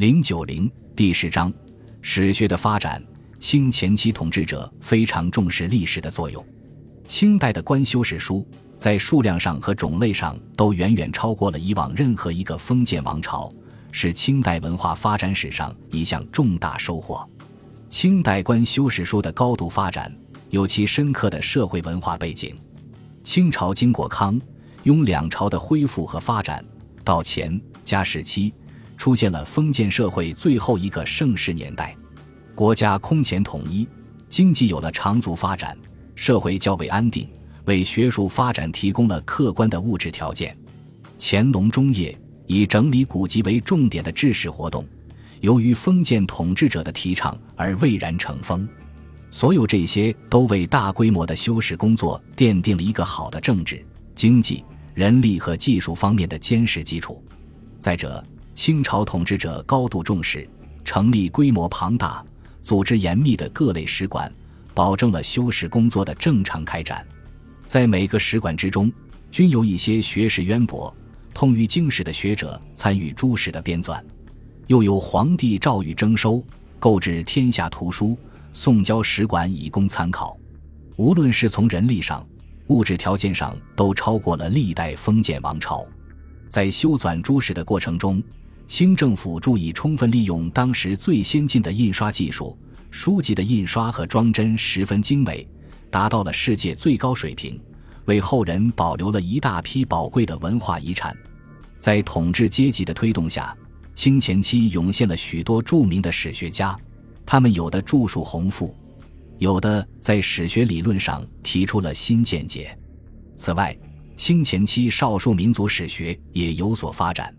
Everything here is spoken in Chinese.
零九零第十章，史学的发展。清前期统治者非常重视历史的作用。清代的官修史书在数量上和种类上都远远超过了以往任何一个封建王朝，是清代文化发展史上一项重大收获。清代官修史书的高度发展有其深刻的社会文化背景。清朝经过康、雍两朝的恢复和发展，到乾、嘉时期。出现了封建社会最后一个盛世年代，国家空前统一，经济有了长足发展，社会较为安定，为学术发展提供了客观的物质条件。乾隆中叶，以整理古籍为重点的治史活动，由于封建统治者的提倡而蔚然成风。所有这些都为大规模的修史工作奠定了一个好的政治、经济、人力和技术方面的坚实基础。再者，清朝统治者高度重视，成立规模庞大、组织严密的各类使馆，保证了修史工作的正常开展。在每个使馆之中，均有一些学识渊博、通于经史的学者参与诸史的编纂，又有皇帝诏谕征收，购置天下图书，送交使馆以供参考。无论是从人力上、物质条件上，都超过了历代封建王朝。在修纂诸史的过程中，清政府注意充分利用当时最先进的印刷技术，书籍的印刷和装帧十分精美，达到了世界最高水平，为后人保留了一大批宝贵的文化遗产。在统治阶级的推动下，清前期涌现了许多著名的史学家，他们有的著述宏富，有的在史学理论上提出了新见解。此外，清前期少数民族史学也有所发展。